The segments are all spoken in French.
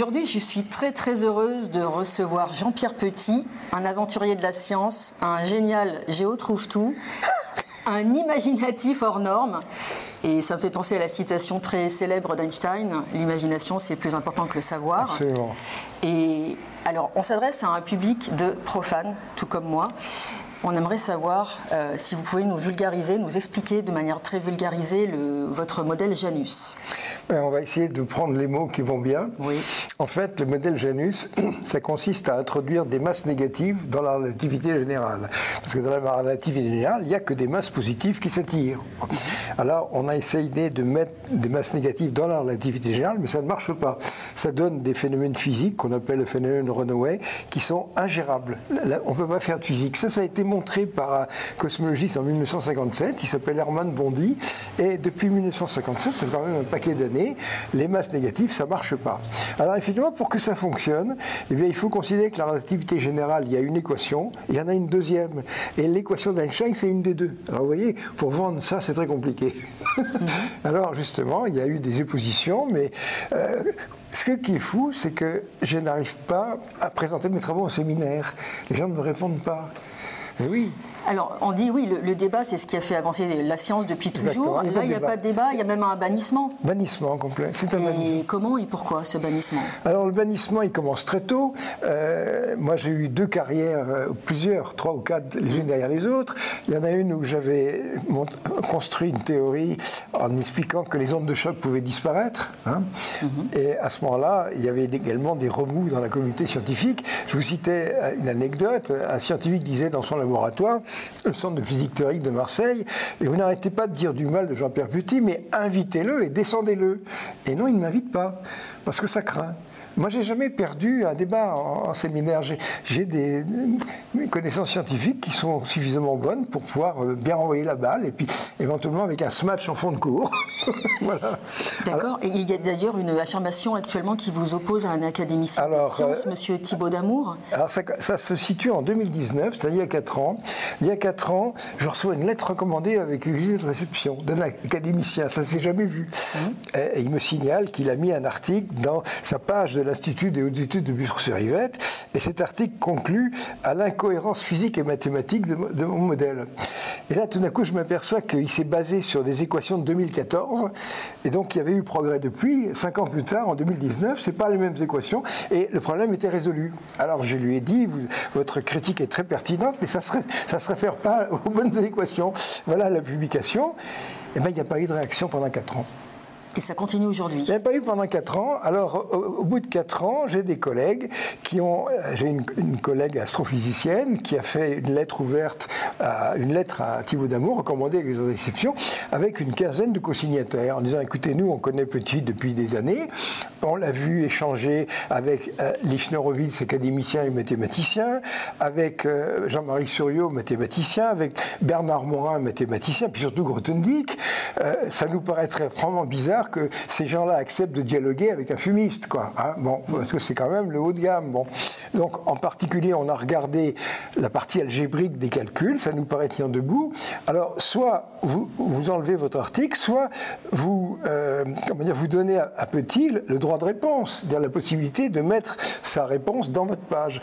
Aujourd'hui, je suis très très heureuse de recevoir Jean-Pierre Petit, un aventurier de la science, un génial géo trouve tout, un imaginatif hors norme. Et ça me fait penser à la citation très célèbre d'Einstein l'imagination, c'est plus important que le savoir. Absolument. Et alors, on s'adresse à un public de profanes, tout comme moi. On aimerait savoir euh, si vous pouvez nous vulgariser, nous expliquer de manière très vulgarisée le, votre modèle Janus. Ben, on va essayer de prendre les mots qui vont bien. Oui. En fait, le modèle Janus, ça consiste à introduire des masses négatives dans la relativité générale. Parce que dans la relativité générale, il n'y a que des masses positives qui s'attirent. Alors, on a essayé de mettre des masses négatives dans la relativité générale, mais ça ne marche pas. Ça donne des phénomènes physiques qu'on appelle le phénomène Runaway, qui sont ingérables. Là, on ne peut pas faire de physique. Ça, ça a été montré par un cosmologiste en 1957, il s'appelle Hermann Bondi, et depuis 1957, c'est quand même un paquet d'années, les masses négatives, ça ne marche pas. Alors effectivement, pour que ça fonctionne, eh bien, il faut considérer que la relativité générale, il y a une équation, il y en a une deuxième, et l'équation d'Einstein, c'est une des deux. Alors vous voyez, pour vendre ça, c'est très compliqué. Alors justement, il y a eu des oppositions, mais... euh, ce qui est fou, c'est que je n'arrive pas à présenter mes travaux au séminaire. Les gens ne me répondent pas. Oui, Alors, on dit oui, le, le débat, c'est ce qui a fait avancer la science depuis toujours. Exactement, il y a pas Là, de il n'y a débat. pas de débat, il y a même un bannissement. bannissement complet. C'est un bannissement. Et comment et pourquoi ce bannissement? Alors le bannissement, il commence très tôt. Euh, moi, j'ai eu deux carrières, euh, plusieurs, trois ou quatre, les unes derrière les autres. Il y en a une où j'avais construit une théorie en expliquant que les ondes de choc pouvaient disparaître. hein. Et à ce moment-là, il y avait également des remous dans la communauté scientifique. Je vous citais euh, une anecdote. Un scientifique disait dans son laboratoire, le centre de physique théorique de Marseille, et vous n'arrêtez pas de dire du mal de Jean-Pierre Petit, mais invitez-le et descendez-le. Et non, il ne m'invite pas, parce que ça craint. Moi, j'ai jamais perdu un débat en, séminaire. J'ai- J'ai des, des connaissances scientifiques qui sont suffisamment bonnes pour pouvoir euh, bien envoyer la balle et puis éventuellement avec un smash en fond de cours. voilà. D'accord. Et il y a d'ailleurs une affirmation actuellement qui vous oppose à un académicien Alors, des sciences, euh, Monsieur Thibault d'Amour. Alors ça, ça se situe en 2019, c'est-à-dire il y a 4 ans. Il y a 4 ans, je reçois une lettre recommandée avec une visite de réception d'un académicien. Ça ne s'est jamais vu. Et, et il me signale qu'il a mis un article dans sa page de l'Institut des hautes études de Bussre-sur-Yvette. Et cet article conclut à l'incohérence physique et mathématique de mon modèle. Et là, tout d'un coup, je m'aperçois qu'il s'est basé sur des équations de 2014. Et donc, il y avait eu progrès depuis. Cinq ans plus tard, en 2019, c'est pas les mêmes équations. Et le problème était résolu. Alors, je lui ai dit, votre critique est très pertinente, mais ça ne se réfère pas aux bonnes équations. Voilà la publication. Et bien, il n'y a pas eu de réaction pendant quatre ans. Et ça continue aujourd'hui. Il n'y a pas eu pendant 4 ans. Alors, au, bout de 4 ans, j'ai des collègues qui ont. euh, J'ai une, collègue astrophysicienne qui a fait une lettre ouverte, une lettre à Thibaut Damour, recommandée avec des exceptions, avec une quinzaine de co-signataires, en disant écoutez, nous, on connaît Petit depuis des années. On l'a vu échanger avec euh, Lichner Horowitz, académicien et mathématicien, avec euh, Jean-Marie Suriot, mathématicien, avec Bernard Morin, mathématicien, puis surtout Grothendieck. Euh, ça nous paraîtrait vraiment bizarre que ces gens-là acceptent de dialoguer avec un fumiste, quoi. hein. bon, parce que c'est quand même le haut de gamme. Bon. Donc, en particulier, on a regardé la partie algébrique des calculs, ça nous paraît tenir debout. Alors, soit vous, vous enlevez votre article, soit vous, euh, comment dire, vous donnez à, à Petit le, droit de réponse, c'est-à-dire la possibilité de mettre sa réponse dans votre page.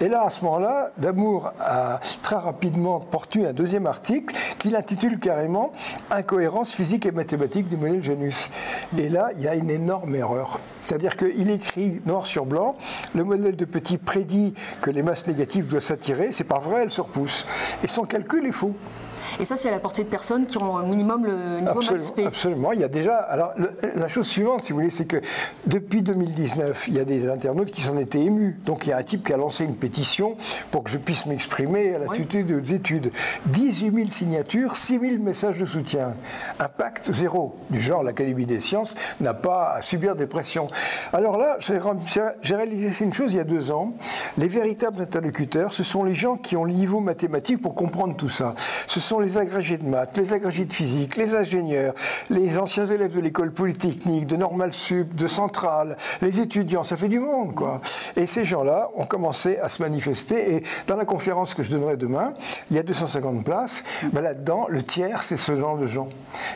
Et là, à ce moment-là, Damour a très rapidement porté un deuxième article qu'il intitule carrément Incohérence physique et mathématique du modèle Janus. Et là, il y a une énorme erreur. C'est-à-dire qu'il écrit noir sur blanc, le modèle de Petit prédit que les masses négatives doivent s'attirer, c'est pas vrai, elles se repoussent. Et son calcul est faux. Et ça, c'est à la portée de personnes qui ont au minimum le niveau max Absolument, P. absolument. Il y a déjà. Alors, le- la chose suivante, si vous voulez, c'est que depuis 2019, il y a des internautes qui s'en étaient émus. Donc, il y a un type qui a lancé une pétition pour que je puisse m'exprimer à l'Institut des études. 18 000 signatures, 6 000 messages de soutien. Impact zéro. Du genre, l'Académie des sciences n'a pas à subir des pressions. Alors là, j'ai j'ai réalisé une chose il y a deux ans. Les véritables interlocuteurs, ce sont les gens qui ont le niveau mathématique pour comprendre tout ça. Ce sont les agrégés de maths, les agrégés de physique, les ingénieurs, les anciens élèves de l'école polytechnique, de Normal Sup, de Centrale, les étudiants, ça fait du monde, quoi. Et ces gens-là ont commencé à se manifester. Et dans la conférence que je donnerai demain, il y a 250 places. Là-dedans, le tiers, c'est ce genre de gens.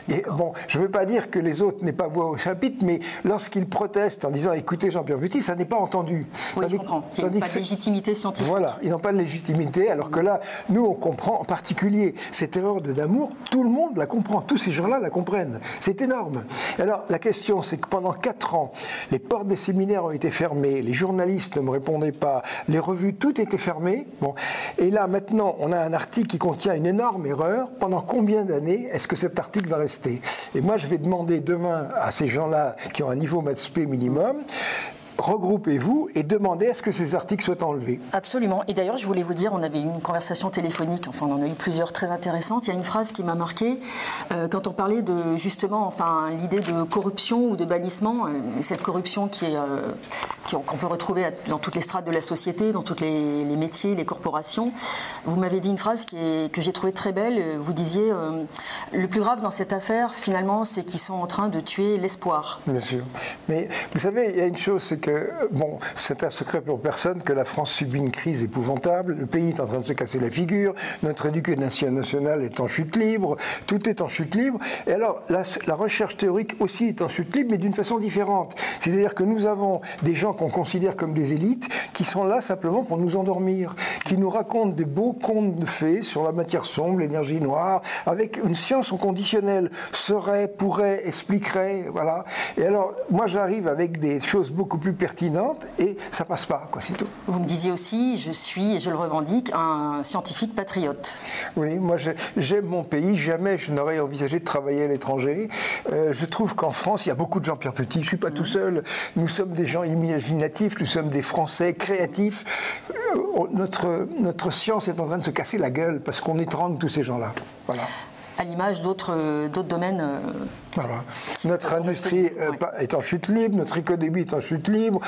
Et bon, je ne veux pas dire que les autres n'aient pas voix au chapitre, mais lorsqu'ils protestent en disant écoutez Jean-Pierre Petit, ça n'est pas entendu. Oui, je comprends. Il n'y a pas de légitimité scientifique. Voilà, ils n'ont pas de légitimité, alors que là, nous, on comprend en particulier erreur de d'amour, tout le monde la comprend, tous ces gens-là la comprennent. C'est énorme. Alors, la question, c'est que pendant quatre ans, les portes des séminaires ont été fermées, les journalistes ne me répondaient pas, les revues, tout était fermé. Bon. Et là, maintenant, on a un article qui contient une énorme erreur. Pendant combien d'années est-ce que cet article va rester? Et moi, je vais demander demain à ces gens-là qui ont un niveau maths minimum regroupez-vous et demandez à ce que ces articles soient enlevés. Absolument. Et d'ailleurs, je voulais vous dire, on avait eu une conversation téléphonique, enfin on en a eu plusieurs très intéressantes. Il y a une phrase qui m'a marqué euh, quand on parlait de justement, enfin l'idée de corruption ou de bannissement, euh, cette corruption qui est euh, qu'on peut retrouver dans toutes les strates de la société, dans tous les, métiers, les corporations. Vous m'avez dit une phrase qui est, que j'ai trouvée très belle. Vous disiez le plus grave dans cette affaire, finalement, c'est qu'ils sont en train de tuer l'espoir. Bien sûr. Mais vous savez, il y a une chose, c'est que, bon, c'est un secret pour personne que la France subit une crise épouvantable. Le pays est en train de se casser la figure. Notre éducation nationale est en chute libre. Tout est en chute libre. Et alors, la, recherche théorique aussi est en chute libre, mais d'une façon différente. C'est-à-dire que nous avons des gens qu'on considère comme des élites qui sont là simplement pour nous endormir, qui nous racontent des beaux contes de fées sur la matière sombre, l'énergie noire, avec une science au conditionnel. Serait, pourrait, expliquerait, voilà. Et alors, moi, j'arrive avec des choses beaucoup plus pertinente et ça passe pas, quoi, c'est tout. Vous me disiez aussi, je suis, et je le revendique, un scientifique patriote. Oui, moi j'aime mon pays, jamais je n'aurais envisagé de travailler à l'étranger. Euh, je trouve qu'en France, il y a beaucoup de gens Pierre Petit, je suis pas tout seul, nous sommes des gens imaginatifs, nous sommes des Français créatifs. Euh, notre, notre science est en train de se casser la gueule parce qu'on étrangle tous ces gens-là. Voilà à l'image d'autres euh, domaines. Euh, voilà. Notre industrie euh, est en chute libre, notre économie est en chute libre,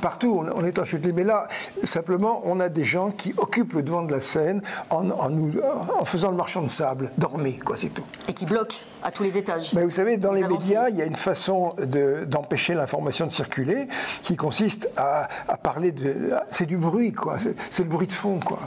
partout on est en chute libre. Mais là, simplement, on a des gens qui occupent le devant de la scène en, nous, en faisant le marchand de sable. Dormez, quoi, c'est tout. Et qui bloquent à tous les étages. Mais vous savez, dans les, médias, il y a une façon d'empêcher l'information de circuler qui consiste à, à parler de. C'est du bruit, quoi. C'est le bruit de fond, quoi.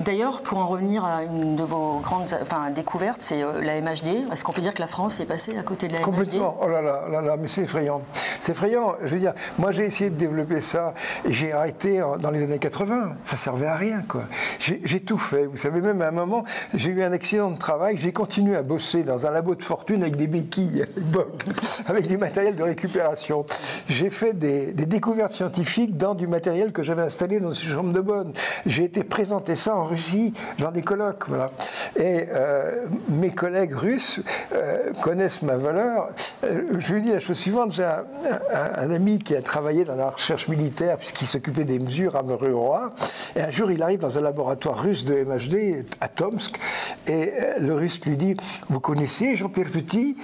D'ailleurs, pour en revenir à une de vos grandes découvertes, c'est euh, la MHD. Est-ce qu'on peut dire que la France est passée à côté de la MHD Complètement. Oh là là, là, là mais c'est effrayant. C'est effrayant. Je veux dire, moi j'ai essayé de développer ça et j'ai arrêté dans les années 80. Ça servait à rien, quoi. J'ai tout fait. Vous savez, même à un moment, j'ai eu un accident de travail. J'ai continué à bosser dans un labo de fortune avec des béquilles, avec du matériel de récupération. J'ai fait des, des, découvertes scientifiques dans du matériel que j'avais installé dans une chambre de bonne. J'ai été présenter ça en Russie, dans des colloques. Voilà. Et euh, mes collègues russes euh, connaissent ma valeur. Euh, je lui dis la chose suivante j'ai un, ami qui a travaillé dans la recherche militaire, puisqu'il s'occupait des mesures à Meruroa. Et un jour, il arrive dans un laboratoire russe de MHD à Tomsk. Et le russe lui dit Vous connaissez Jean-Pierre Petit?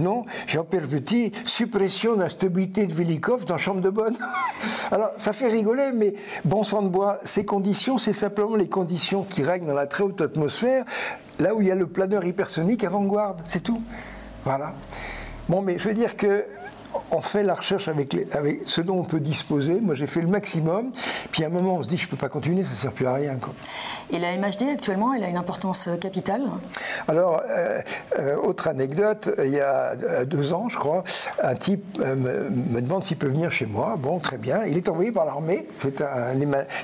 Non, Jean-Pierre Petit, suppression d'instabilité de Velikov dans Chambre de Bonne. Alors, ça fait rigoler, mais bon sang de bois, ces conditions, c'est simplement les conditions qui règnent dans la très haute atmosphère, là où il y a le planeur hypersonique avant-garde, c'est tout. Voilà. Bon, mais je veux dire que on fait la recherche avec, ce dont on peut disposer. Moi, j'ai fait le maximum. Puis à un moment, on se dit, je ne peux pas continuer, ça ne sert plus à rien. Et la MHD, actuellement, elle a une importance euh, capitale? Alors, euh, euh, autre anecdote, il y a deux ans, je crois, un type me, demande s'il peut venir chez moi. Bon, très bien. Il est envoyé par l'armée. C'est un,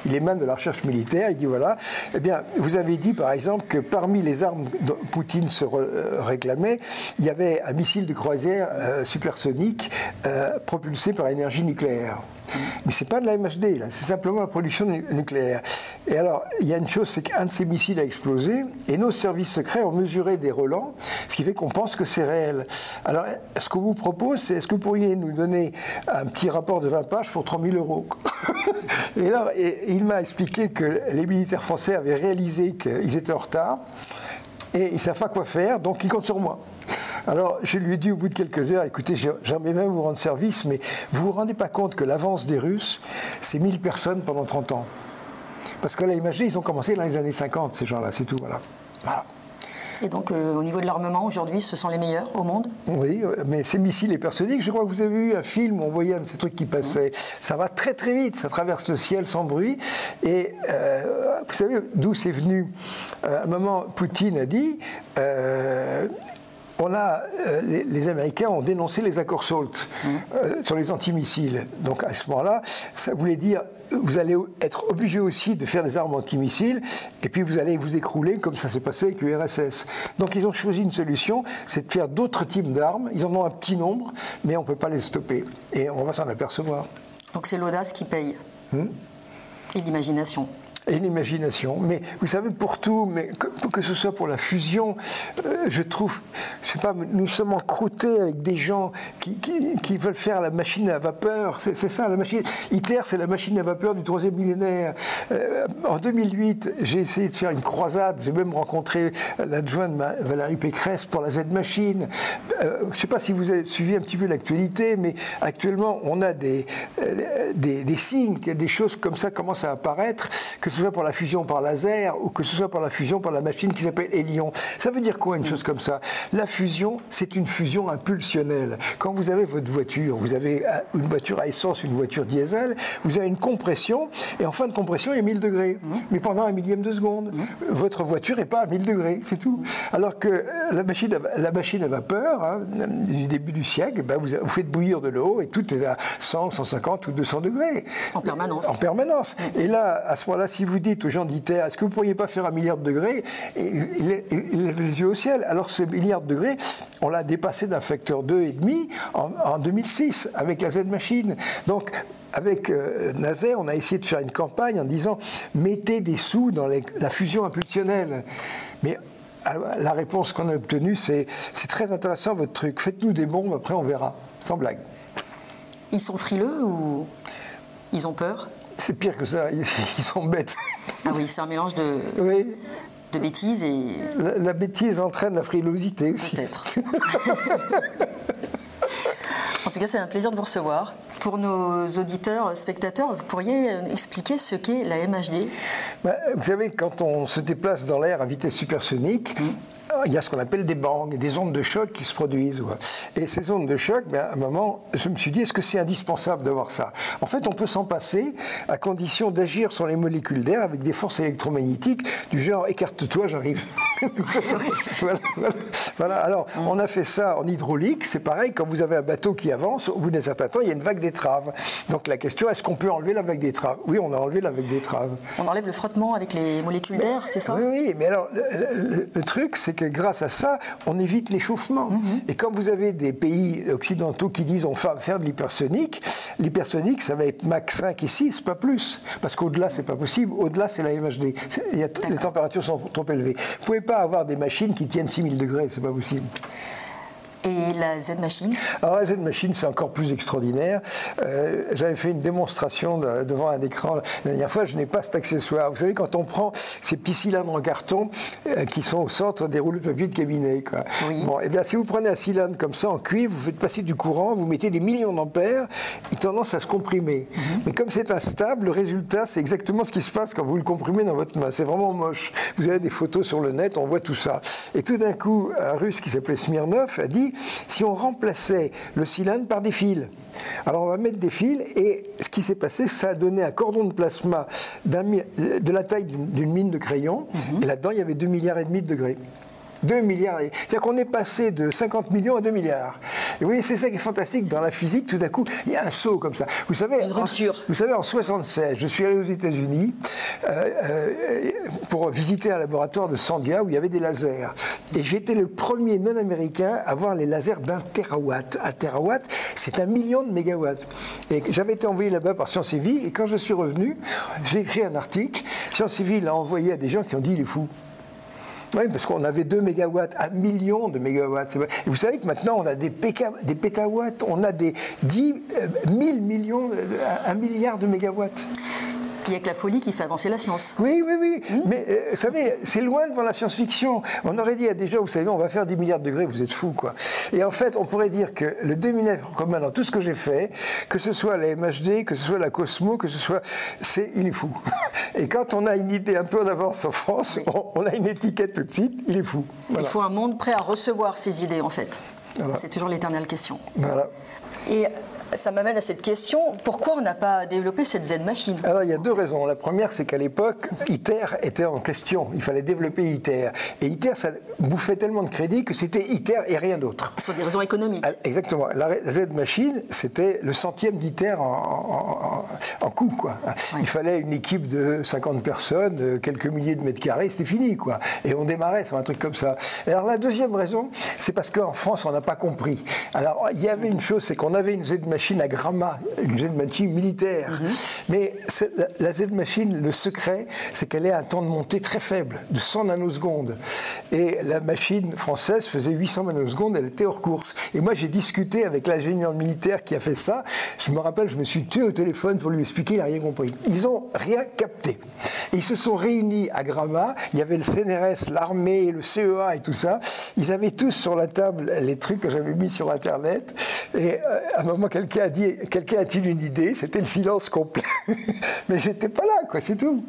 il émane de la recherche militaire. Il dit, voilà, eh bien, vous avez dit, par exemple, que parmi les armes dont Poutine se réclamait, il y avait un missile de croisière supersonique euh, propulsé par énergie nucléaire. Mais ce n'est pas de la MHD, c'est simplement la production nucléaire. Et alors, il y a une chose, c'est qu'un de ces missiles a explosé, et nos services secrets ont mesuré des relents, ce qui fait qu'on pense que c'est réel. Alors, ce qu'on vous propose, c'est est-ce que vous pourriez nous donner un petit rapport de 20 pages pour 3000 euros Et là, il m'a expliqué que les militaires français avaient réalisé qu'ils étaient en retard, et ils ne savent pas quoi faire, donc ils comptent sur moi. Alors, je lui ai dit au bout de quelques heures, écoutez, j'aimerais même vous rendre service, mais vous vous rendez pas compte que l'avance des Russes, c'est 1000 personnes pendant 30 ans. Parce que là, imaginez, ils ont commencé dans les années 50, ces gens-là, c'est tout, voilà. voilà. Et donc, euh, au niveau de l'armement, aujourd'hui, ce sont les meilleurs au monde? Oui, mais ces missiles hypersoniques, je crois que vous avez vu un film où on voyait un de ces trucs qui passaient. Ça va très très vite, ça traverse le ciel sans bruit. Et euh, vous savez d'où c'est venu? Euh, À un moment, Poutine a dit on a, les, Américains ont dénoncé les accords SALT sur les antimissiles. Donc à ce moment-là, ça voulait dire vous allez être obligé aussi de faire des armes antimissiles, et puis vous allez vous écrouler comme ça s'est passé avec l'URSS. Donc ils ont choisi une solution, c'est de faire d'autres types d'armes. Ils en ont un petit nombre, mais on ne peut pas les stopper. Et on va s'en apercevoir. Donc c'est l'audace qui paye. Hmm? Et l'imagination et l'imagination. Mais vous savez, pour tout, mais que, ce soit pour la fusion, euh, je trouve, je sais pas, nous sommes encroutés avec des gens qui, qui, veulent faire la machine à vapeur. C'est ça, la machine. ITER, c'est la machine à vapeur du troisième millénaire. Euh, en 2008, j'ai essayé de faire une croisade. J'ai même rencontré l'adjointe Valérie Pécresse pour la Z-Machine. Euh, je sais pas si vous avez suivi un petit peu l'actualité, mais actuellement, on a des, des, des signes des choses comme ça commencent à apparaître, que soit pour la fusion par laser ou que ce soit pour la fusion par la machine qui s'appelle Hélion. Ça veut dire quoi une chose comme ça? La fusion, c'est une fusion impulsionnelle. Quand vous avez votre voiture, vous avez euh, une voiture à essence, une voiture diesel, vous avez une compression et en fin de compression, il y a 1000 degrés. Mmh. Mais pendant un millième de seconde, mmh. votre voiture n'est pas à 1000 degrés, c'est tout. Alors que euh, la machine à, la machine à vapeur, hein, du début du siècle, ben vous, vous, faites bouillir de l'eau et tout est à 100, 150 ou 200 degrés. En permanence. En permanence. Mmh. Et là, à ce moment-là, si vous dites aux gens d'ITER, est-ce que vous ne pourriez pas faire un milliard de degrés il, lève les yeux au ciel. Alors ce milliard de degrés, on l'a dépassé d'un facteur 2,5 en, en 2006 avec la Z-Machine. Donc avec euh, on a essayé de faire une campagne en disant mettez des sous dans la fusion impulsionnelle. Mais ah, la réponse qu'on a obtenue, c'est c'est très intéressant votre truc. Faites-nous des bombes, après on verra. Sans blague. Ils sont frileux ou ils ont peur? C'est pire que ça, ils, sont bêtes. Ah oui, c'est un mélange de, de bêtises et... La, bêtise entraîne la frilosité aussi. Peut-être. en tout cas, c'est un plaisir de vous recevoir. Pour nos auditeurs, spectateurs, vous pourriez expliquer ce qu'est la MHD bah, Vous savez, quand on se déplace dans l'air à vitesse supersonique, mm il y a ce qu'on appelle des bangs, des ondes de choc qui se produisent. Et ces ondes de choc, ben, à un moment, je me suis dit, est-ce que c'est indispensable d'avoir ça? En fait, on peut s'en passer à condition d'agir sur les molécules d'air avec des forces électromagnétiques du genre écarte-toi, j'arrive. voilà, Alors, on a fait ça en hydraulique. C'est pareil, quand vous avez un bateau qui avance, au bout d'un certain temps, il y a une vague d'étrave. Donc la question, est-ce qu'on peut enlever la vague d'étrave? Oui, on a enlevé la vague d'étrave. On enlève le frottement avec les molécules d'air, c'est ça? Oui, oui, mais alors, le truc, c'est que grâce à ça, on évite l'échauffement. Mhm. Et quand vous avez des pays occidentaux qui disent on va faire de l'hypersonique, l'hypersonique, ça va être max 5 et 6, pas plus. Parce qu'au-delà, c'est pas possible. Au-delà, c'est la MHD. les températures sont trop élevées. Vous ne pouvez pas avoir des machines qui tiennent 6000 degrés, c'est pas possible. Et la Z-Machine Alors la Z-Machine, c'est encore plus extraordinaire. Euh, j'avais fait une démonstration devant un écran la dernière fois, je n'ai pas cet accessoire. Vous savez, quand on prend ces petits cylindres en carton euh, qui sont au centre des rouleaux de papier de cabinet, quoi. Bon, et eh bien si vous prenez un cylindre comme ça en cuivre, vous faites passer du courant, vous mettez des millions d'ampères, il tendance à se comprimer. Mhm. Mais comme c'est instable, le résultat, c'est exactement ce qui se passe quand vous le comprimez dans votre main. C'est vraiment moche. Vous avez des photos sur le net, on voit tout ça. Et tout d'un coup, un russe qui s'appelait Smirnov a dit si on remplaçait le cylindre par des fils. Alors on va mettre des fils et ce qui s'est passé, ça a donné un cordon de plasma de la taille d'une mine de crayon mhm. et là-dedans il y avait 2 milliards et demi de degrés. 2 milliards. C'est-à-dire qu'on est passé de 50 millions à 2 milliards. Et vous voyez, c'est ça qui est fantastique dans la physique. Tout d'un coup, il y a un saut comme ça. Vous savez, Une en, vous savez, en 76, je suis allé aux États-Unis euh, euh, pour visiter un laboratoire de Sandia où il y avait des lasers. Et j'étais le premier non-américain à voir les lasers d'un terawatt. Un terawatt, c'est un million de mégawatts. Et j'avais été envoyé là-bas par Sciences et Vie. Et quand je suis revenu, j'ai écrit un article. Sciences et Vie l'a envoyé à des gens qui ont dit il est fou. Oui, parce qu'on avait 2 mégawatts, 1 million de mégawatts. Et vous savez que maintenant, on a des, des pétawatts, on a des 10 000 euh, millions, 1 euh, milliard de mégawatts. Il n'y a que la folie qui fait avancer la science. Oui, oui, oui. Hmm Mais euh, vous savez, c'est loin devant la science-fiction. On aurait dit à des gens, vous savez, on va faire 10 milliards de degrés, vous êtes fous, quoi. Et en fait, on pourrait dire que le dénominateur commun dans tout ce que j'ai fait, que ce soit la MHD, que ce soit la Cosmo, que ce soit. C'est, il est fou. Et quand on a une idée un peu en avance en France, on, a une étiquette tout de suite, il est fou. Il faut un monde prêt à recevoir ces idées, en fait. C'est toujours l'éternelle question. Voilà. Et ça m'amène à cette question, pourquoi on n'a pas développé cette Z-machine Alors il y a deux raisons. La première, c'est qu'à l'époque, ITER était en question. Il fallait développer ITER. Et ITER, ça bouffait tellement de crédit que c'était ITER et rien d'autre. Sur des raisons économiques. Ah, exactement. La Z-machine, c'était le centième d'ITER en, en, coût. Quoi. Il fallait une équipe de 50 personnes, euh, quelques milliers de mètres carrés, c'était fini. Quoi. Et on démarrait sur un truc comme ça. alors la deuxième raison, c'est parce qu'en France, on n'a pas compris. Alors il y avait une chose, c'est qu'on avait une Z-machine machine à Gramma, une Z-machine militaire. Mhm. Mais la Z-machine, le secret, c'est qu'elle à un temps de montée très faible, de 100 nanosecondes. Et la machine française faisait 800 nanosecondes, elle était hors course. Et moi, j'ai discuté avec l'ingénieur militaire qui a fait ça. Je me rappelle, je me suis tué au téléphone pour lui expliquer, il n'a rien compris. Ils n'ont rien capté. Et ils se sont réunis à Gramma. Il y avait le CNRS, l'armée, le CEA et tout ça. Ils avaient tous sur la table les trucs que j'avais mis sur Internet. Et euh, à un moment, quelqu'un a dit Quelqu'un a-t-il une idée? C'était le silence complet. Mais j'étais pas là, quoi, c'est tout.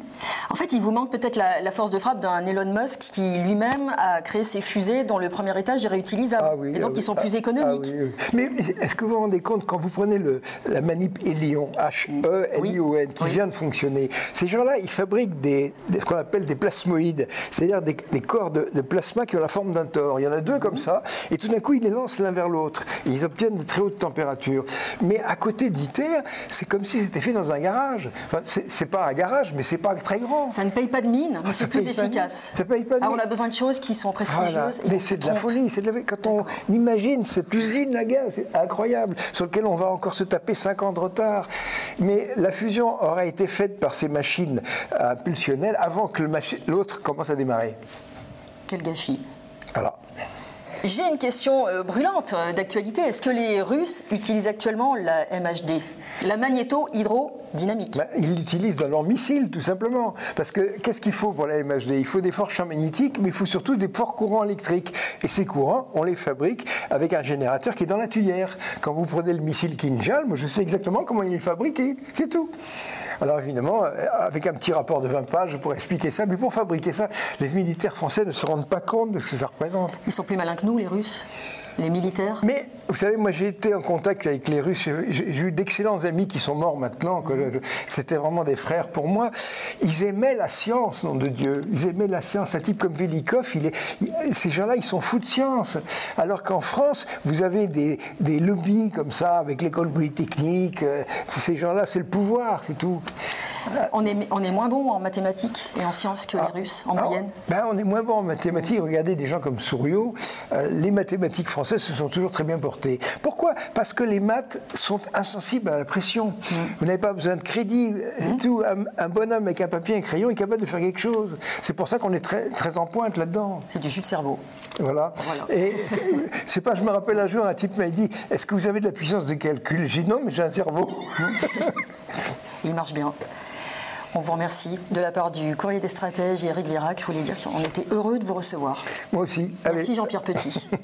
En fait, il vous manque peut-être la, force de frappe d'un Elon Musk qui lui-même a créé ses fusées dont le premier étage est réutilisable. Ah et donc, ah qui sont plus ah, économiques. Mais est-ce que vous vous rendez compte, quand vous prenez le, la manip Helion, H-E-L-I-O-N, qui vient de fonctionner, ces gens-là, ils fabriquent des, ce qu'on appelle des plasmoïdes, c'est-à-dire des, corps de, plasma qui ont la forme d'un tor. Il y en a deux comme ça, et tout d'un coup, ils les lancent l'un vers l'autre. Et ils obtiennent de très hautes températures. Mais à côté d'ITER, c'est comme si c'était fait dans un garage. Enfin, c'est pas un garage, mais c'est pas très grand. Ça ne paye pas de mine, mais c'est plus efficace. Ça paye pas de on a besoin de choses qui sont prestigieuses. mais c'est de la folie. Quand on imagine cette usine à gaz, c'est incroyable, sur lequel on va encore se taper 5 ans de retard. Mais la fusion aurait été faite par ces machines impulsionnelles avant que l'autre commence à démarrer. Quel gâchis. Alors. J'ai une question euh, brûlante euh, d'actualité. Est-ce que les Russes utilisent actuellement la MHD, la magnéto-hydrodynamique bah, Ils l'utilisent dans leurs missiles, tout simplement. Parce que qu'est-ce qu'il faut pour la MHD Il faut des forts champs magnétiques, mais il faut surtout des forts courants électriques. Et ces courants, on les fabrique avec un générateur qui est dans la tuyère. Quand vous prenez le missile Kinjal, moi je sais exactement comment il est fabriqué. C'est tout. Alors évidemment, euh, avec un petit rapport de 20 pages, je pourrais expliquer ça, mais pour fabriquer ça, les militaires français ne se rendent pas compte de ce que ça représente. Ils sont plus malins que nous, les Russes les militaires? Mais vous savez, moi j'ai été en contact avec les Russes, j'ai eu d'excellents amis qui sont morts maintenant, c'était vraiment des frères pour moi. Ils aimaient la science, nom de Dieu. Ils aimaient la science. Un type comme Velikov, il est, ces gens-là, ils sont fous de science. Alors qu'en France, vous avez des, lobbies comme ça, avec l'école polytechnique. Euh, ces gens-là, c'est le pouvoir, c'est tout. On est, on est moins bon en mathématiques et en sciences que les ah. Russes, en ah. moyenne ben, On est moins bon en mathématiques. Regardez des gens comme Souriau. Euh, les mathématiques françaises se sont toujours très bien portées. Pourquoi? Parce que les maths sont insensibles à la pression. Mm. Vous n'avez pas besoin de crédit. Mm. Tout. Un, bonhomme avec un papier et un crayon est capable de faire quelque chose. C'est pour ça qu'on est très, très en pointe là-dedans. C'est du jus de cerveau. Voilà. Et je sais pas, je me rappelle un jour, un type m'a dit Est-ce que vous avez de la puissance de calcul? J'ai dit non, mais j'ai un cerveau. Il marche bien. On vous remercie de la part du Courrier des Stratèges et Eric Virac. Je voulais dire qu'on était heureux de vous recevoir. Moi aussi. Merci Jean-Pierre Petit.